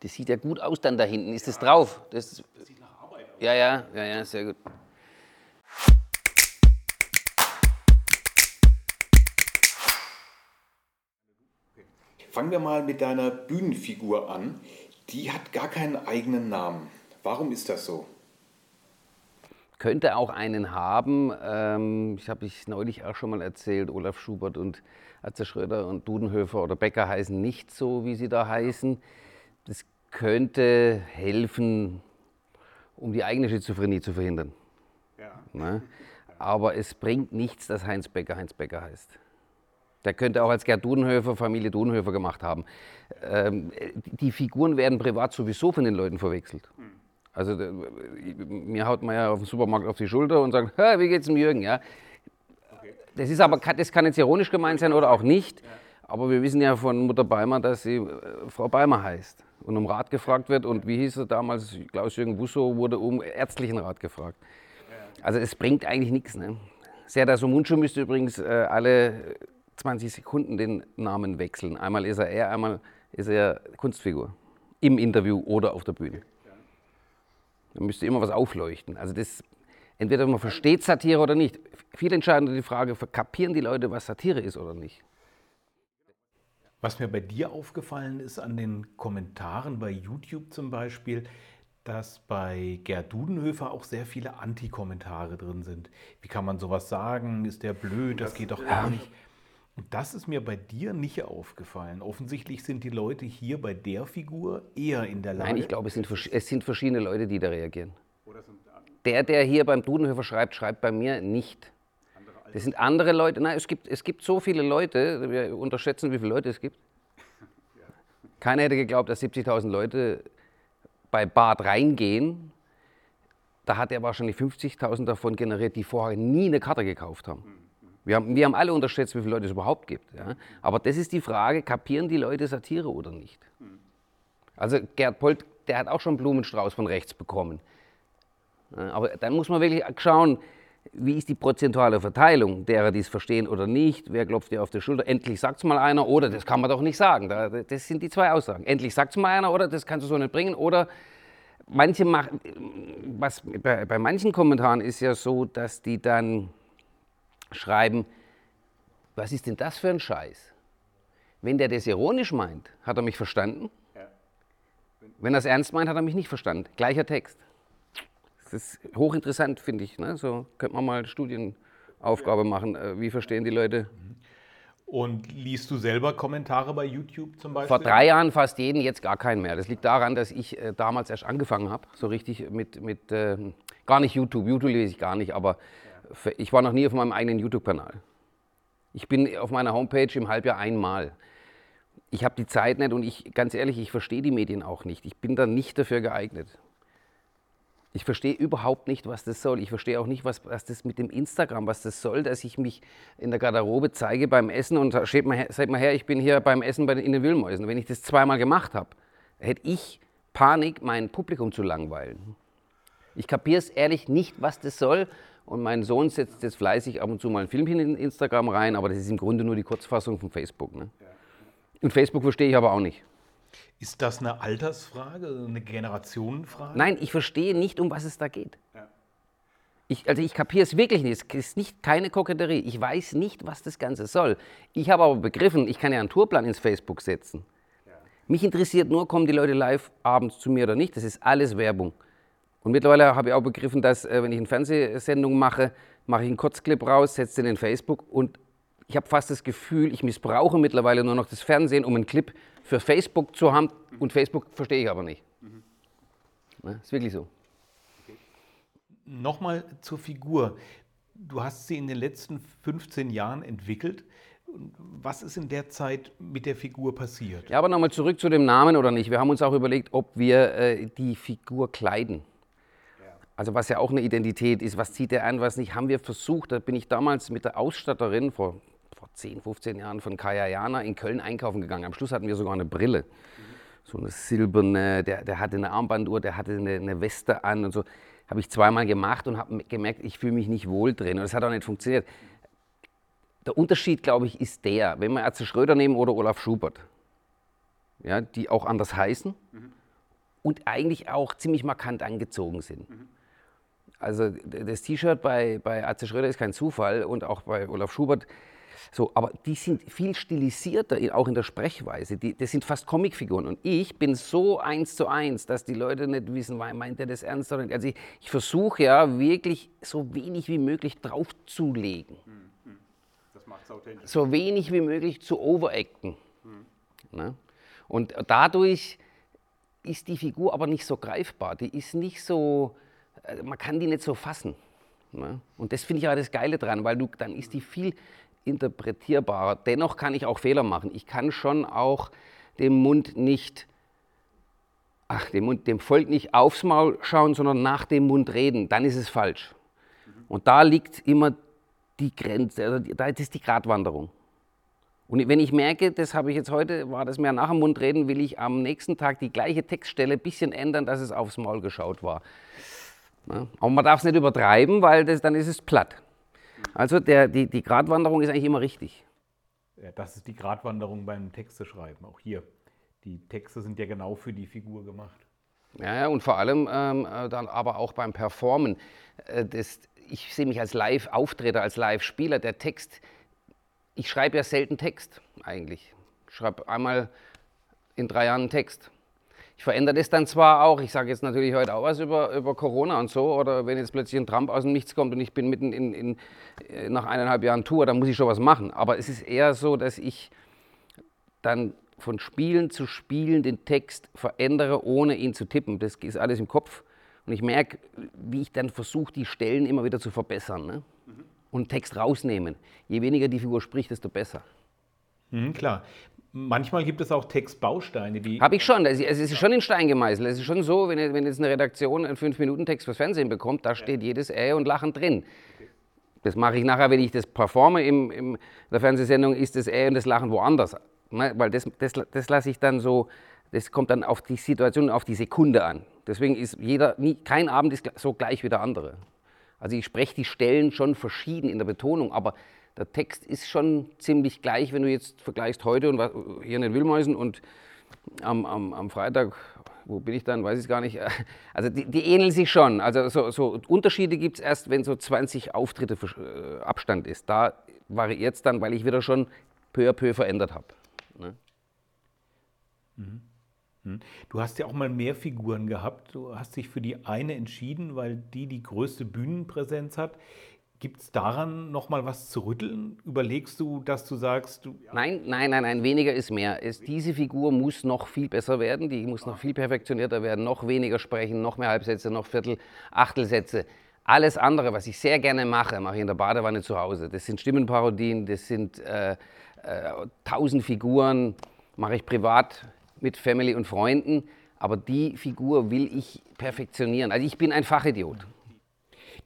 Das sieht ja gut aus dann da hinten. Ist das drauf? Das, das sieht nach Arbeit aus. Ja, ja, ja, ja, sehr gut. Fangen wir mal mit deiner Bühnenfigur an. Die hat gar keinen eigenen Namen. Warum ist das so? Könnte auch einen haben. Ähm, ich habe ich neulich auch schon mal erzählt, Olaf Schubert und Atze Schröder und Dudenhöfer oder Becker heißen nicht so, wie sie da heißen. Das könnte helfen, um die eigene Schizophrenie zu verhindern. Ja. Ne? Aber es bringt nichts, dass Heinz Becker Heinz Becker heißt. Der könnte auch als Gerd Dudenhöfer Familie Dudenhöfer gemacht haben. Ähm, die Figuren werden privat sowieso von den Leuten verwechselt. Also mir haut man ja auf dem Supermarkt auf die Schulter und sagt, wie geht's dem Jürgen? Ja? Das ist aber, das kann jetzt ironisch gemeint sein oder auch nicht. Aber wir wissen ja von Mutter Beimer, dass sie äh, Frau Beimer heißt und um Rat gefragt wird. Und wie hieß er damals? Klaus-Jürgen Busso wurde um ärztlichen Rat gefragt. Also es bringt eigentlich nichts. Ne? Serdar Mundschuh müsste übrigens äh, alle 20 Sekunden den Namen wechseln. Einmal ist er er, einmal ist er Kunstfigur. Im Interview oder auf der Bühne. Da müsste immer was aufleuchten. Also das, entweder man versteht Satire oder nicht. Viel entscheidender die Frage, kapieren die Leute, was Satire ist oder nicht? Was mir bei dir aufgefallen ist an den Kommentaren bei YouTube zum Beispiel, dass bei Gerd Dudenhöfer auch sehr viele Anti-Kommentare drin sind. Wie kann man sowas sagen? Ist der blöd? Das, das geht doch gar ja. nicht. Und das ist mir bei dir nicht aufgefallen. Offensichtlich sind die Leute hier bei der Figur eher in der Lage. Nein, ich glaube, es sind, es sind verschiedene Leute, die da reagieren. Der, der hier beim Dudenhöfer schreibt, schreibt bei mir nicht. Das sind andere Leute. Nein, es gibt, es gibt so viele Leute, wir unterschätzen, wie viele Leute es gibt. Keiner hätte geglaubt, dass 70.000 Leute bei Bad reingehen. Da hat er wahrscheinlich 50.000 davon generiert, die vorher nie eine Karte gekauft haben. Wir haben, wir haben alle unterschätzt, wie viele Leute es überhaupt gibt. Ja? Aber das ist die Frage, kapieren die Leute Satire oder nicht? Also Gerd Polt, der hat auch schon Blumenstrauß von rechts bekommen. Aber dann muss man wirklich schauen, wie ist die prozentuale Verteilung derer, die es verstehen oder nicht? Wer klopft dir auf die Schulter? Endlich sagt es mal einer oder das kann man doch nicht sagen. Das sind die zwei Aussagen. Endlich sagt es mal einer oder das kannst du so nicht bringen oder manche machen, was bei, bei manchen Kommentaren ist ja so, dass die dann schreiben, was ist denn das für ein Scheiß? Wenn der das ironisch meint, hat er mich verstanden. Wenn er es ernst meint, hat er mich nicht verstanden. Gleicher Text. Das ist hochinteressant, finde ich. Ne? So könnte man mal Studienaufgabe machen. Äh, wie verstehen die Leute? Und liest du selber Kommentare bei YouTube zum Beispiel? Vor drei Jahren fast jeden, jetzt gar keinen mehr. Das liegt daran, dass ich äh, damals erst angefangen habe, so richtig mit, mit äh, gar nicht YouTube. YouTube lese ich gar nicht, aber ja. ich war noch nie auf meinem eigenen YouTube-Kanal. Ich bin auf meiner Homepage im Halbjahr einmal. Ich habe die Zeit nicht und ich, ganz ehrlich, ich verstehe die Medien auch nicht. Ich bin da nicht dafür geeignet. Ich verstehe überhaupt nicht, was das soll. Ich verstehe auch nicht, was, was, das mit dem Instagram, was das soll, dass ich mich in der Garderobe zeige beim Essen und seht mal, her, seht mal her, ich bin hier beim Essen bei den, in den Wühlmäusen. Wenn ich das zweimal gemacht habe, hätte ich Panik, mein Publikum zu langweilen. Ich kapiere es ehrlich nicht, was das soll. Und mein Sohn setzt jetzt fleißig ab und zu mal ein Filmchen in Instagram rein, aber das ist im Grunde nur die Kurzfassung von Facebook. Ne? Und Facebook verstehe ich aber auch nicht. Ist das eine Altersfrage, eine Generationenfrage? Nein, ich verstehe nicht, um was es da geht. Ja. Ich, also ich kapiere es wirklich nicht. Es ist nicht keine Koketterie. Ich weiß nicht, was das Ganze soll. Ich habe aber begriffen, ich kann ja einen Tourplan ins Facebook setzen. Ja. Mich interessiert nur, kommen die Leute live abends zu mir oder nicht. Das ist alles Werbung. Und mittlerweile habe ich auch begriffen, dass äh, wenn ich eine Fernsehsendung mache, mache ich einen Kurzclip raus, setze den in Facebook und ich habe fast das Gefühl, ich missbrauche mittlerweile nur noch das Fernsehen, um einen Clip für Facebook zu haben. Und Facebook verstehe ich aber nicht. Ja, ist wirklich so. Okay. Nochmal zur Figur. Du hast sie in den letzten 15 Jahren entwickelt. Was ist in der Zeit mit der Figur passiert? Ja, aber nochmal zurück zu dem Namen oder nicht. Wir haben uns auch überlegt, ob wir äh, die Figur kleiden. Also was ja auch eine Identität ist, was zieht er an, was nicht, haben wir versucht. Da bin ich damals mit der Ausstatterin vor vor 10, 15 Jahren von Kayayana in Köln einkaufen gegangen. Am Schluss hatten wir sogar eine Brille. So eine silberne, der, der hatte eine Armbanduhr, der hatte eine, eine Weste an und so. Habe ich zweimal gemacht und habe gemerkt, ich fühle mich nicht wohl drin. Und das hat auch nicht funktioniert. Der Unterschied, glaube ich, ist der, wenn wir Ärzte Schröder nehmen oder Olaf Schubert, ja, die auch anders heißen mhm. und eigentlich auch ziemlich markant angezogen sind. Mhm. Also das T-Shirt bei, bei Atze Schröder ist kein Zufall und auch bei Olaf Schubert. So, aber die sind viel stilisierter, auch in der Sprechweise. Die, das sind fast Comicfiguren. Und ich bin so eins zu eins, dass die Leute nicht wissen, meint er das ernst oder nicht. Also ich, ich versuche ja wirklich so wenig wie möglich draufzulegen. Mhm. Das macht es authentisch. So wenig wie möglich zu overacten. Mhm. Ne? Und dadurch ist die Figur aber nicht so greifbar. Die ist nicht so äh, man kann die nicht so fassen. Ne? Und das finde ich aber das Geile dran, weil du, dann ist die viel interpretierbarer. Dennoch kann ich auch Fehler machen. Ich kann schon auch dem Mund nicht, ach, dem, Mund, dem Volk nicht aufs Maul schauen, sondern nach dem Mund reden. Dann ist es falsch. Und da liegt immer die Grenze, also da ist die Gratwanderung. Und wenn ich merke, das habe ich jetzt heute, war das mehr nach dem Mund reden, will ich am nächsten Tag die gleiche Textstelle ein bisschen ändern, dass es aufs Maul geschaut war. Aber man darf es nicht übertreiben, weil das, dann ist es platt. Also der, die, die Gratwanderung ist eigentlich immer richtig. Ja, das ist die Gratwanderung beim Texteschreiben, auch hier. Die Texte sind ja genau für die Figur gemacht. Ja, ja und vor allem ähm, äh, dann aber auch beim Performen. Äh, das, ich sehe mich als Live-Auftreter, als Live-Spieler. Der Text, ich schreibe ja selten Text eigentlich. Ich schreibe einmal in drei Jahren einen Text. Ich verändere das dann zwar auch, ich sage jetzt natürlich heute auch was über, über Corona und so, oder wenn jetzt plötzlich ein Trump aus dem Nichts kommt und ich bin mitten in, in, äh, nach eineinhalb Jahren Tour, dann muss ich schon was machen. Aber es ist eher so, dass ich dann von Spielen zu Spielen den Text verändere, ohne ihn zu tippen. Das ist alles im Kopf. Und ich merke, wie ich dann versuche, die Stellen immer wieder zu verbessern. Ne? Mhm. Und Text rausnehmen. Je weniger die Figur spricht, desto besser. Mhm, klar. Manchmal gibt es auch Textbausteine, die. Habe ich schon. Es ist schon in Stein gemeißelt. Es ist schon so, wenn, jetzt eine Redaktion einen 5-Minuten-Text fürs Fernsehen bekommt, da steht jedes Äh und Lachen drin. Das mache ich nachher, wenn ich das performe in der Fernsehsendung, ist das Äh und das Lachen woanders. Ne? Weil das, das, das lasse ich dann so, das kommt dann auf die Situation, auf die Sekunde an. Deswegen ist jeder, nie, kein Abend ist so gleich wie der andere. Also ich spreche die Stellen schon verschieden in der Betonung, aber der Text ist schon ziemlich gleich, wenn du jetzt vergleichst heute und hier in den Wilmäusen und am, am, am Freitag, wo bin ich dann, weiß ich gar nicht. Also die, die ähneln sich schon. Also so, so Unterschiede gibt es erst, wenn so 20 Auftritte äh, Abstand ist. Da variiert es dann, weil ich wieder schon peu à peu verändert habe. Ne? Mhm. Mhm. Du hast ja auch mal mehr Figuren gehabt. Du hast dich für die eine entschieden, weil die die größte Bühnenpräsenz hat. Gibt es daran noch mal was zu rütteln? Überlegst du, dass du sagst, du Nein, nein, nein, nein, weniger ist mehr. Es, diese Figur muss noch viel besser werden, die muss noch viel perfektionierter werden, noch weniger sprechen, noch mehr Halbsätze, noch Viertel, Achtelsätze. Alles andere, was ich sehr gerne mache, mache ich in der Badewanne zu Hause. Das sind Stimmenparodien, das sind äh, äh, tausend Figuren, mache ich privat mit Family und Freunden. Aber die Figur will ich perfektionieren. Also ich bin ein Fachidiot.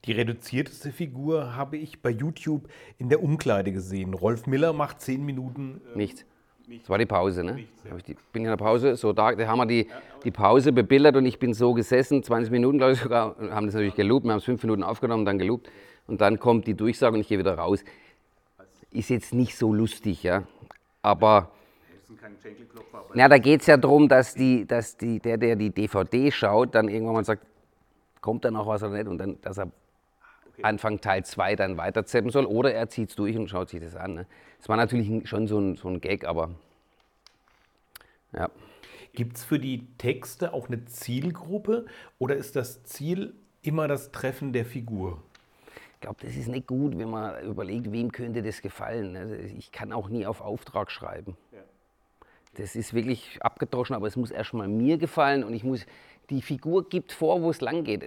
Die reduzierteste Figur habe ich bei YouTube in der Umkleide gesehen. Rolf Miller macht zehn Minuten. Äh, Nichts. Das war die Pause, ne? Nichts, ja. Ich die, bin in der Pause, so da, da haben wir die, die Pause bebildert und ich bin so gesessen, 20 Minuten glaube ich sogar, haben das natürlich geloopt, wir haben es fünf Minuten aufgenommen, dann geloopt und dann kommt die Durchsage und ich gehe wieder raus. Ist jetzt nicht so lustig, ja, aber... Ja, da geht es ja darum, dass, die, dass die, der, der die DVD schaut, dann irgendwann mal sagt, kommt da noch was oder nicht und dann, dass er okay. Anfang Teil 2 dann weiterzappen soll. Oder er zieht es durch und schaut sich das an. Ne? Das war natürlich schon so ein, so ein Gag, aber ja. Gibt es für die Texte auch eine Zielgruppe oder ist das Ziel immer das Treffen der Figur? Ich glaube, das ist nicht gut, wenn man überlegt, wem könnte das gefallen. Also ich kann auch nie auf Auftrag schreiben. Ja. Das ist wirklich abgedroschen, aber es muss erstmal mir gefallen und ich muss, die Figur gibt vor, wo es lang geht.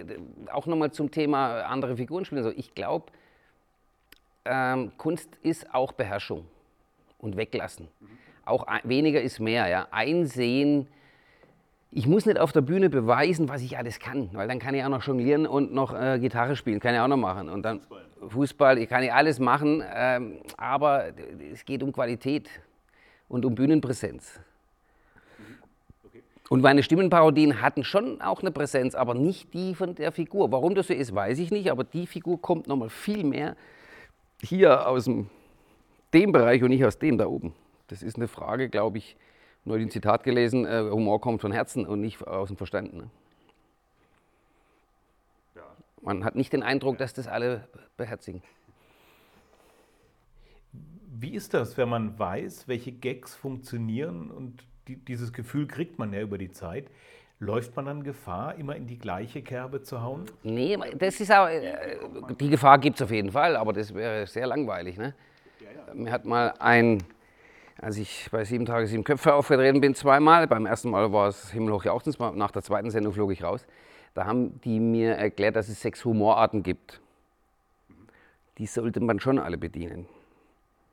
Auch nochmal zum Thema andere Figuren spielen. ich glaube, ähm, Kunst ist auch Beherrschung und Weglassen. Mhm. Auch weniger ist mehr. Ja. Einsehen, ich muss nicht auf der Bühne beweisen, was ich alles kann, weil dann kann ich auch noch jonglieren und noch äh, Gitarre spielen, kann ich auch noch machen. Und dann Fußball, Fußball ich kann ich alles machen, ähm, aber es geht um Qualität und um Bühnenpräsenz. Und meine Stimmenparodien hatten schon auch eine Präsenz, aber nicht die von der Figur. Warum das so ist, weiß ich nicht, aber die Figur kommt nochmal viel mehr hier aus dem, dem Bereich und nicht aus dem da oben. Das ist eine Frage, glaube ich, neulich ein Zitat gelesen, äh, Humor kommt von Herzen und nicht aus dem Verstand. Ne? Man hat nicht den Eindruck, dass das alle beherzigen. Wie ist das, wenn man weiß, welche Gags funktionieren und die, dieses Gefühl kriegt man ja über die Zeit? Läuft man dann Gefahr, immer in die gleiche Kerbe zu hauen? Nee, das ist auch, äh, die Gefahr gibt es auf jeden Fall, aber das wäre sehr langweilig. Ne? Mir hat mal ein, als ich bei Sieben Tage, Sieben Köpfe aufgetreten bin, zweimal, beim ersten Mal war es Himmelhoch Jauchzens, nach der zweiten Sendung flog ich raus, da haben die mir erklärt, dass es sechs Humorarten gibt. Die sollte man schon alle bedienen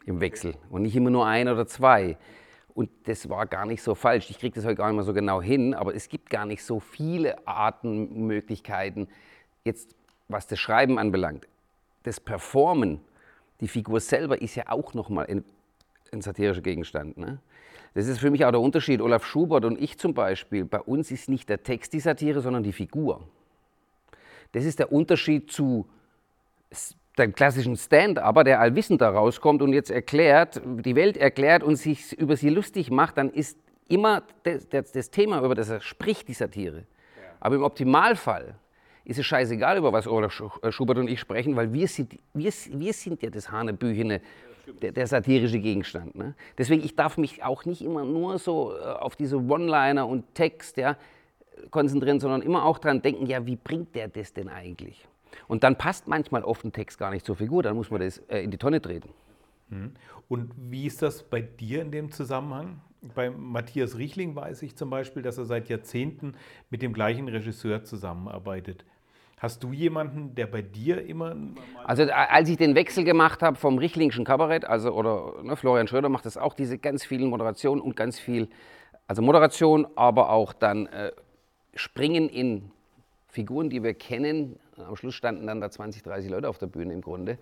im Wechsel und nicht immer nur ein oder zwei. Und das war gar nicht so falsch. Ich kriege das heute gar nicht mehr so genau hin, aber es gibt gar nicht so viele Arten, Möglichkeiten, jetzt was das Schreiben anbelangt. Das Performen, die Figur selber ist ja auch nochmal ein, ein satirischer Gegenstand. Ne? Das ist für mich auch der Unterschied. Olaf Schubert und ich zum Beispiel, bei uns ist nicht der Text die Satire, sondern die Figur. Das ist der Unterschied zu dem klassischen Stand-upper, der allwissend da rauskommt und jetzt erklärt, die Welt erklärt und sich über sie lustig macht, dann ist immer das, das, das Thema, über das er spricht, die Satire. Aber im Optimalfall ist es scheißegal, über was Olaf äh, Schubert und ich sprechen, weil wir sind, wir, wir sind ja das Hanebüchene, der, der, satirische Gegenstand. Ne? Deswegen, ich darf mich auch nicht immer nur so äh, auf diese One-Liner und Text ja, konzentrieren, sondern immer auch daran denken, ja, wie bringt der das denn eigentlich? Und dann passt manchmal oft ein Text gar nicht zur Figur, dann muss man das äh, in die Tonne treten. Mhm. Und wie ist das bei dir in dem Zusammenhang? Bei Matthias Riechling weiß ich zum Beispiel, dass er seit Jahrzehnten mit dem gleichen Regisseur zusammenarbeitet. Hast du jemanden, der bei dir immer. Also, als ich den Wechsel gemacht habe vom Richlingschen Kabarett, also, oder ne, Florian Schröder macht das auch, diese ganz vielen Moderationen und ganz viel, also Moderation, aber auch dann äh, Springen in Figuren, die wir kennen, am Schluss standen dann da 20, 30 Leute auf der Bühne im Grunde,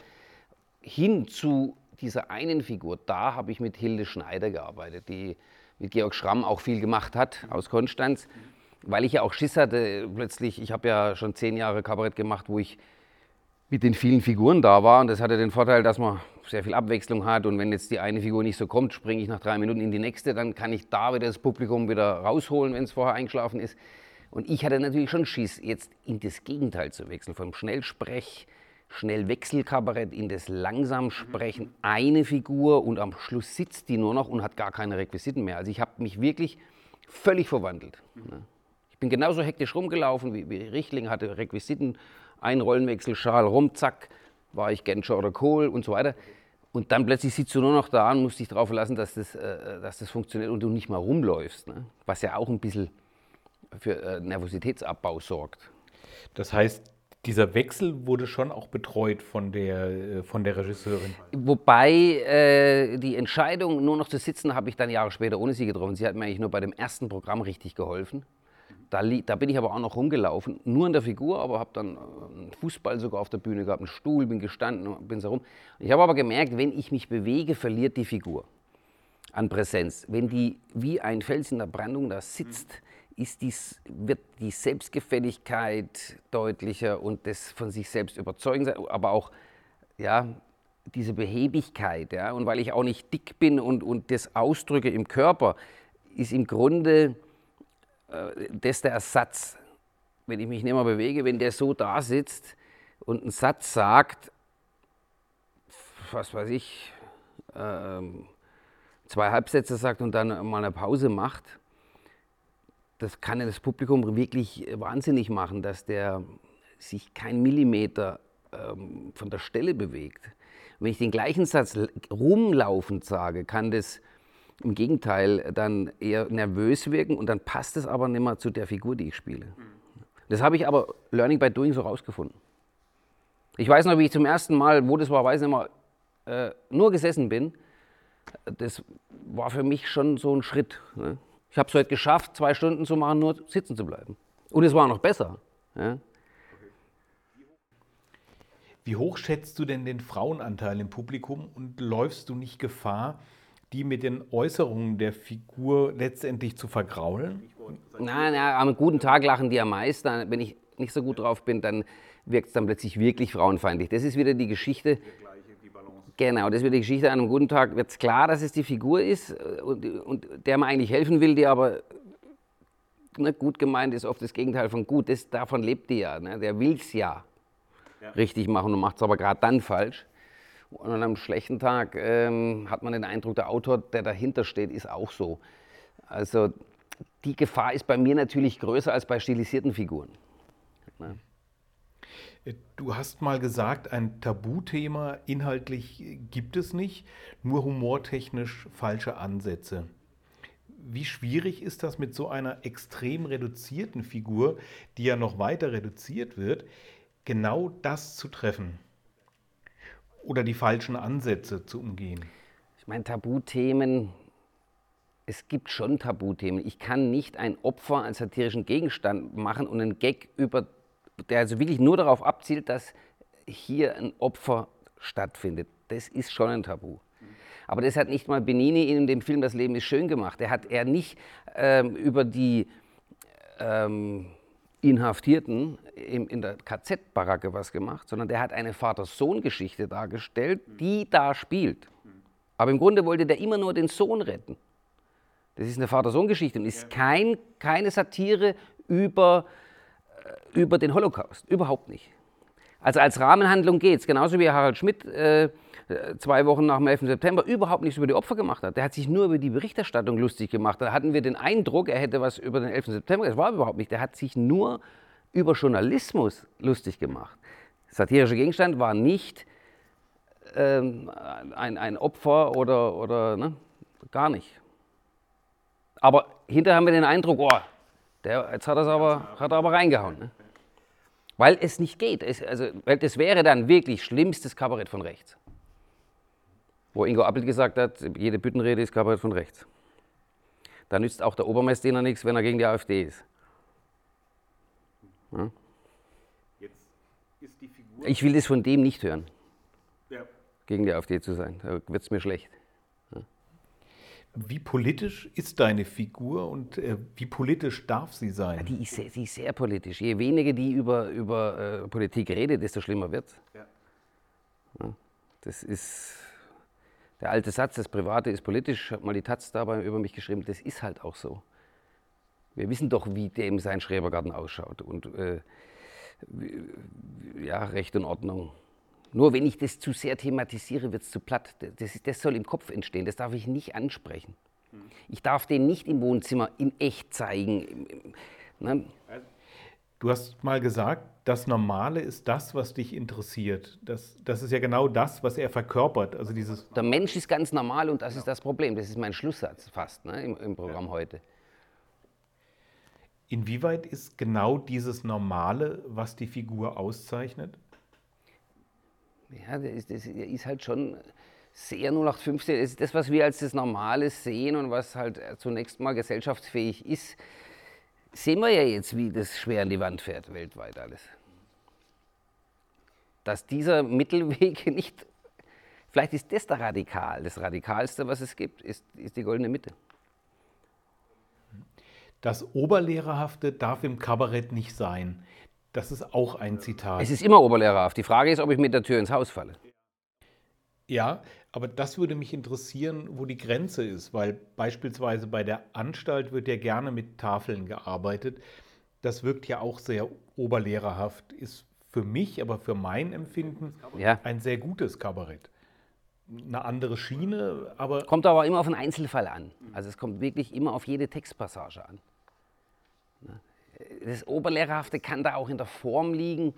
hin zu dieser einen Figur. Da habe ich mit Hilde Schneider gearbeitet, die mit Georg Schramm auch viel gemacht hat aus Konstanz, weil ich ja auch Schiss hatte plötzlich. Ich habe ja schon zehn Jahre Kabarett gemacht, wo ich mit den vielen Figuren da war und das hatte den Vorteil, dass man sehr viel Abwechslung hat und wenn jetzt die eine Figur nicht so kommt, springe ich nach drei Minuten in die nächste, dann kann ich da wieder das Publikum wieder rausholen, wenn es vorher eingeschlafen ist. Und ich hatte natürlich schon Schiss, jetzt in das Gegenteil zu wechseln, vom Schnellsprech, Schnellwechselkabarett in das Langsamsprechen, eine Figur und am Schluss sitzt die nur noch und hat gar keine Requisiten mehr. Also ich habe mich wirklich völlig verwandelt. Ne? Ich bin genauso hektisch rumgelaufen wie, wie Richtling, hatte Requisiten, ein Rollenwechsel, Schal rum, zack, war ich Genscher oder Kohl und so weiter. Und dann plötzlich sitzt du nur noch da und musst dich darauf verlassen, dass das, äh, dass das funktioniert und du nicht mal rumläufst. Ne? Was ja auch ein bisschen für äh, Nervositätsabbau sorgt. Das heißt, dieser Wechsel wurde schon auch betreut von der, äh, von der Regisseurin. Wobei äh, die Entscheidung, nur noch zu sitzen, habe ich dann Jahre später ohne sie getroffen. Sie hat mir eigentlich nur bei dem ersten Programm richtig geholfen. Da, da bin ich aber auch noch rumgelaufen, nur in der Figur, aber habe dann äh, einen Fußball sogar auf der Bühne gehabt, einen Stuhl, bin gestanden bin so rum. Ich habe aber gemerkt, wenn ich mich bewege, verliert die Figur an Präsenz. Wenn die wie ein Fels in der Brandung da sitzt, ist dies, wird die Selbstgefälligkeit deutlicher und das von sich selbst überzeugen sein, aber auch ja, diese Behebigkeit. Ja, und weil ich auch nicht dick bin und, und das ausdrücke im Körper, ist im Grunde äh, das der Ersatz. Wenn ich mich nicht mehr bewege, wenn der so da sitzt und einen Satz sagt, was weiß ich, äh, zwei Halbsätze sagt und dann mal eine Pause macht, das kann ja das Publikum wirklich wahnsinnig machen, dass der sich kein Millimeter ähm, von der Stelle bewegt. wenn ich den gleichen Satz rumlaufend sage, kann das im Gegenteil dann eher nervös wirken und dann passt es aber nicht mehr zu der Figur, die ich spiele. Das habe ich aber Learning by Doing so rausgefunden. Ich weiß noch, wie ich zum ersten Mal, wo das war, weiß ich nicht mehr, äh, nur gesessen bin. Das war für mich schon so ein Schritt. Ne? Ich habe es heute geschafft, zwei Stunden zu machen, nur sitzen zu bleiben. Und es war noch besser. Ja. Wie hoch schätzt du denn den Frauenanteil im Publikum und läufst du nicht Gefahr, die mit den Äußerungen der Figur letztendlich zu vergraulen? Nein, na, am guten Tag lachen die am meisten. Wenn ich nicht so gut drauf bin, dann wirkt es dann plötzlich wirklich frauenfeindlich. Das ist wieder die Geschichte Genau, das wird die Geschichte an einem guten Tag, wird es klar, dass es die Figur ist äh, und, und der man eigentlich helfen will, die aber ne, gut gemeint ist, oft das Gegenteil von gut. Das, davon lebt die ja. Ne? Der will es ja, ja, richtig machen und macht es aber gerade dann falsch. Und an einem schlechten Tag ähm, hat man den Eindruck, der Autor, der dahinter steht, ist auch so. Also die Gefahr ist bei mir natürlich größer als bei stilisierten Figuren. Ne? Du hast mal gesagt, ein Tabuthema inhaltlich gibt es nicht, nur humortechnisch falsche Ansätze. Wie schwierig ist das mit so einer extrem reduzierten Figur, die ja noch weiter reduziert wird, genau das zu treffen? Oder die falschen Ansätze zu umgehen? Ich meine, Tabuthemen, es gibt schon Tabuthemen. Ich kann nicht ein Opfer als satirischen Gegenstand machen und einen Gag über der also wirklich nur darauf abzielt, dass hier ein Opfer stattfindet. Das ist schon ein Tabu. Aber das hat nicht mal Benini in dem Film Das Leben ist schön gemacht. Er hat er nicht ähm, über die ähm, Inhaftierten in, in der KZ-Baracke was gemacht, sondern der hat eine Vater-Sohn-Geschichte dargestellt, die da spielt. Aber im Grunde wollte der immer nur den Sohn retten. Das ist eine Vater-Sohn-Geschichte und ist kein, keine Satire über über den Holocaust. Überhaupt nicht. Also als Rahmenhandlung geht es, genauso wie Harald Schmidt äh, zwei Wochen nach dem 11. September überhaupt nichts über die Opfer gemacht hat. Der hat sich nur über die Berichterstattung lustig gemacht. Da hatten wir den Eindruck, er hätte was über den 11. September. Das war überhaupt nicht. Der hat sich nur über Journalismus lustig gemacht. Satirischer Gegenstand war nicht ähm, ein, ein Opfer oder, oder ne? gar nicht. Aber hinterher haben wir den Eindruck, oh, der, jetzt hat, aber, hat er aber reingehauen. Ne? Weil es nicht geht. Es, also, weil das wäre dann wirklich schlimmstes Kabarett von rechts. Wo Ingo Appelt gesagt hat, jede Büttenrede ist Kabarett von rechts. Da nützt auch der Obermeister nichts, wenn er gegen die AfD ist. Ja? Ist ich will das von dem nicht hören. Ja. Gegen die AfD zu sein. Da wird es mir schlecht. Wie politisch ist deine Figur und äh, wie politisch darf sie sein? Ja, die, ist sehr, die ist sehr politisch. Je weniger die über, über äh, Politik redet, desto schlimmer wird ja. ja. Das ist der alte Satz, das Private ist politisch, hat mal die Taz dabei über mich geschrieben, das ist halt auch so. Wir wissen doch, wie dem sein Schrebergarten ausschaut und äh, ja, Recht und Ordnung. Nur wenn ich das zu sehr thematisiere, wird es zu platt. Das, das, soll im Kopf entstehen, das darf ich nicht ansprechen. Ich darf den nicht im Wohnzimmer in echt zeigen. Ne? Du hast mal gesagt, das Normale ist das, was dich interessiert. Das, das ist ja genau das, was er verkörpert. Also dieses Der Mensch ist ganz normal und das ja. ist das Problem. Das ist mein Schlusssatz fast ne, im, im Programm ja. heute. Inwieweit ist genau dieses Normale, was die Figur auszeichnet? Ja, das ist, das ist halt schon sehr 0815. Das das, was wir als das Normale sehen und was halt zunächst mal gesellschaftsfähig ist, sehen wir ja jetzt, wie das schwer an die Wand fährt, weltweit alles. Dass dieser Mittelweg nicht, vielleicht ist das der Radikal. Das Radikalste, was es gibt, ist, ist die goldene Mitte. Das Oberlehrerhafte darf im Kabarett nicht sein. Das ist auch ein Zitat. Es ist immer oberlehrerhaft. Die Frage ist, ob ich mit der Tür ins Haus falle. Ja, aber das würde mich interessieren, wo die Grenze ist, weil beispielsweise bei der Anstalt wird ja gerne mit Tafeln gearbeitet. Das wirkt ja auch sehr oberlehrerhaft, ist für mich, aber für mein Empfinden ja. ein sehr gutes Kabarett. Eine andere Schiene, aber. Kommt aber immer auf den Einzelfall an. Also es kommt wirklich immer auf jede Textpassage an das Oberlehrerhafte kann da auch in der Form liegen.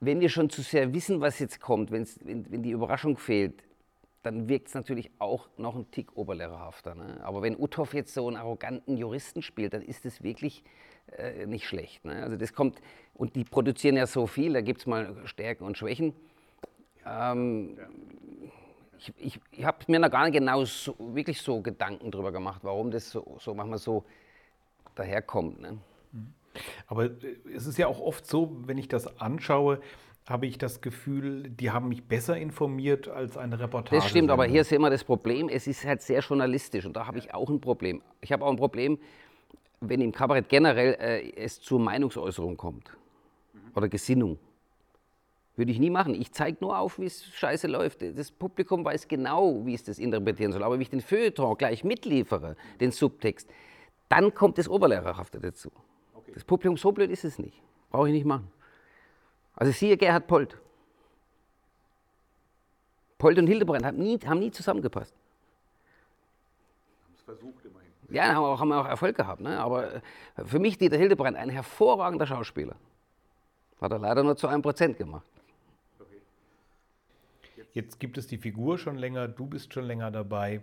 Wenn wir schon zu sehr wissen, was jetzt kommt, wenn, wenn die Überraschung fehlt, dann wirkt es natürlich auch noch ein Tick oberlehrerhafter. Ne? Aber wenn Uthoff jetzt so einen arroganten Juristen spielt, dann ist das wirklich äh, nicht schlecht. Ne? Also das kommt, und die produzieren ja so viel, da gibt es mal Stärken und Schwächen. Ähm. Ich, ich, ich habe mir noch gar nicht genau so, wirklich so Gedanken darüber gemacht, warum das so, so manchmal so daherkommt. Ne? Aber äh, es ist ja auch oft so, wenn ich das anschaue, habe ich das Gefühl, die haben mich besser informiert als eine Reportage. Das stimmt, aber hier ist immer das Problem, es ist halt sehr journalistisch und da habe ich auch ein Problem. Ich habe auch ein Problem, wenn im Kabarett generell äh, es zur Meinungsäußerung kommt mhm. oder Gesinnung. Würde ich nie machen. Ich zeige nur auf, wie es scheiße läuft. Das Publikum weiß genau, wie es das interpretieren soll. Aber wie ich den Feuilleton gleich mitliefere, den Subtext, dann kommt das Oberlehrerhafte dazu. Okay. Das Publikum, so blöd ist es nicht. Brauche ich nicht machen. Also siehe Gerhard Polt. Polt und Hildebrand haben nie, haben nie zusammengepasst. Haben es versucht immerhin. Ja, haben auch, haben auch Erfolg gehabt. Ne? Aber für mich Dieter Hildebrand ein hervorragender Schauspieler. Hat er leider nur zu einem Prozent gemacht. Jetzt gibt es die Figur schon länger, du bist schon länger dabei.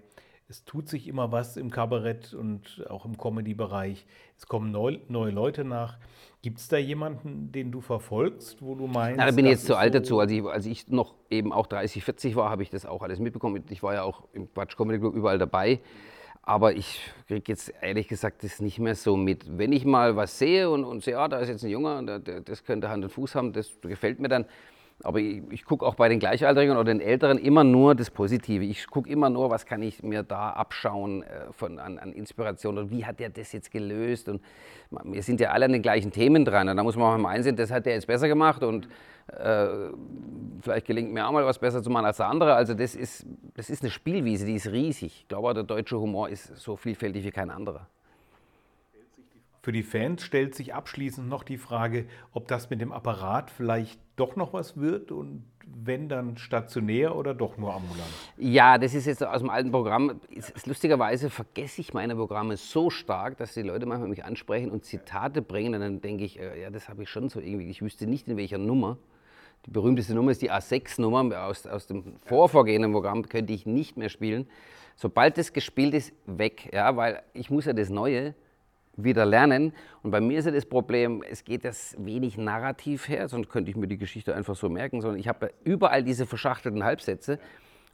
Es tut sich immer was im Kabarett und auch im Comedy-Bereich. Es kommen neu, neue Leute nach. Gibt es da jemanden, den du verfolgst, wo du meinst? Na, da bin ich jetzt zu alt so dazu. Als ich, als ich noch eben auch 30, 40 war, habe ich das auch alles mitbekommen. Ich war ja auch im Quatsch Comedy Club überall dabei. Aber ich kriege jetzt ehrlich gesagt das nicht mehr so mit. Wenn ich mal was sehe und, und sehe, ah, da ist jetzt ein Junge, der, der, das könnte Hand und Fuß haben, das gefällt mir dann, aber ich, ich gucke auch bei den Gleichaltrigen oder den Älteren immer nur das Positive. Ich gucke immer nur, was kann ich mir da abschauen äh, von, an, an, Inspiration und wie hat der das jetzt gelöst. Und wir sind ja alle an den gleichen Themen dran. Und da muss man auch mal einsehen, das hat der jetzt besser gemacht und äh, vielleicht gelingt mir auch mal was besser zu machen als der andere. Also das ist, das ist eine Spielwiese, die ist riesig. Ich glaube, der deutsche Humor ist so vielfältig wie kein anderer. Für die Fans stellt sich abschließend noch die Frage, ob das mit dem Apparat vielleicht doch noch was wird und wenn dann stationär oder doch nur ambulant? Ja, das ist jetzt aus dem alten Programm. Lustigerweise vergesse ich meine Programme so stark, dass die Leute manchmal mich ansprechen und Zitate bringen und dann denke ich, äh, ja, das habe ich schon so irgendwie. Ich wüsste nicht in welcher Nummer. Die berühmteste Nummer ist die A6-Nummer aus, aus dem vorvorgehenden Programm, könnte ich nicht mehr spielen. Sobald das gespielt ist, weg, ja, weil ich muss ja das Neue wieder lernen. Und bei mir ist ja das Problem, es geht das wenig narrativ her, sonst könnte ich mir die Geschichte einfach so merken, sondern ich habe überall diese verschachtelten Halbsätze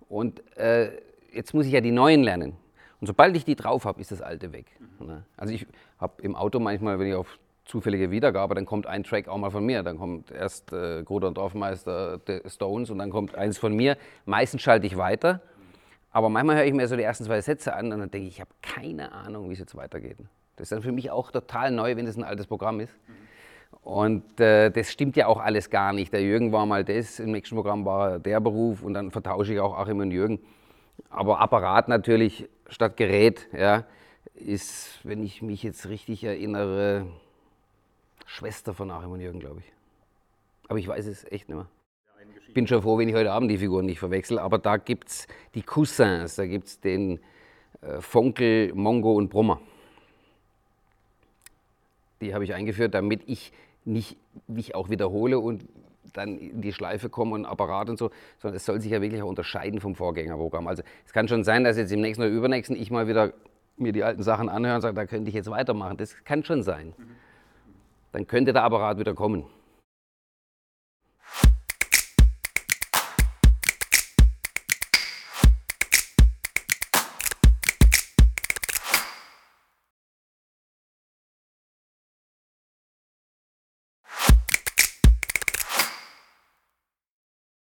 und äh, jetzt muss ich ja die neuen lernen. Und sobald ich die drauf habe, ist das alte weg. Mhm. Also ich habe im Auto manchmal, wenn ich auf zufällige Wiedergabe, dann kommt ein Track auch mal von mir. Dann kommt erst äh, Groder und Dorfmeister, The Stones und dann kommt eins von mir. Meistens schalte ich weiter. Aber manchmal höre ich mir so die ersten zwei Sätze an und dann denke ich, ich habe keine Ahnung, wie es jetzt weitergeht. Das ist dann für mich auch total neu, wenn es ein altes Programm ist. Und äh, das stimmt ja auch alles gar nicht. Der Jürgen war mal das, im nächsten Programm war der Beruf und dann vertausche ich auch Achim und Jürgen. Aber Apparat natürlich statt Gerät, ja, ist, wenn ich mich jetzt richtig erinnere, Schwester von Achim und Jürgen, glaube ich. Aber ich weiß es echt nicht mehr. Ich bin schon froh, wenn ich heute Abend die Figuren nicht verwechsel, aber da gibt es die Cousins, da gibt es den äh, Fonkel, Mongo und Brummer. Die habe ich eingeführt, damit ich nicht mich auch wiederhole und dann in die Schleife komme und Apparat und so, sondern es soll sich ja wirklich auch unterscheiden vom Vorgängerprogramm. Also es kann schon sein, dass jetzt im nächsten oder übernächsten ich mal wieder mir die alten Sachen anhöre und sage, da könnte ich jetzt weitermachen. Das kann schon sein. Dann könnte der Apparat wieder kommen.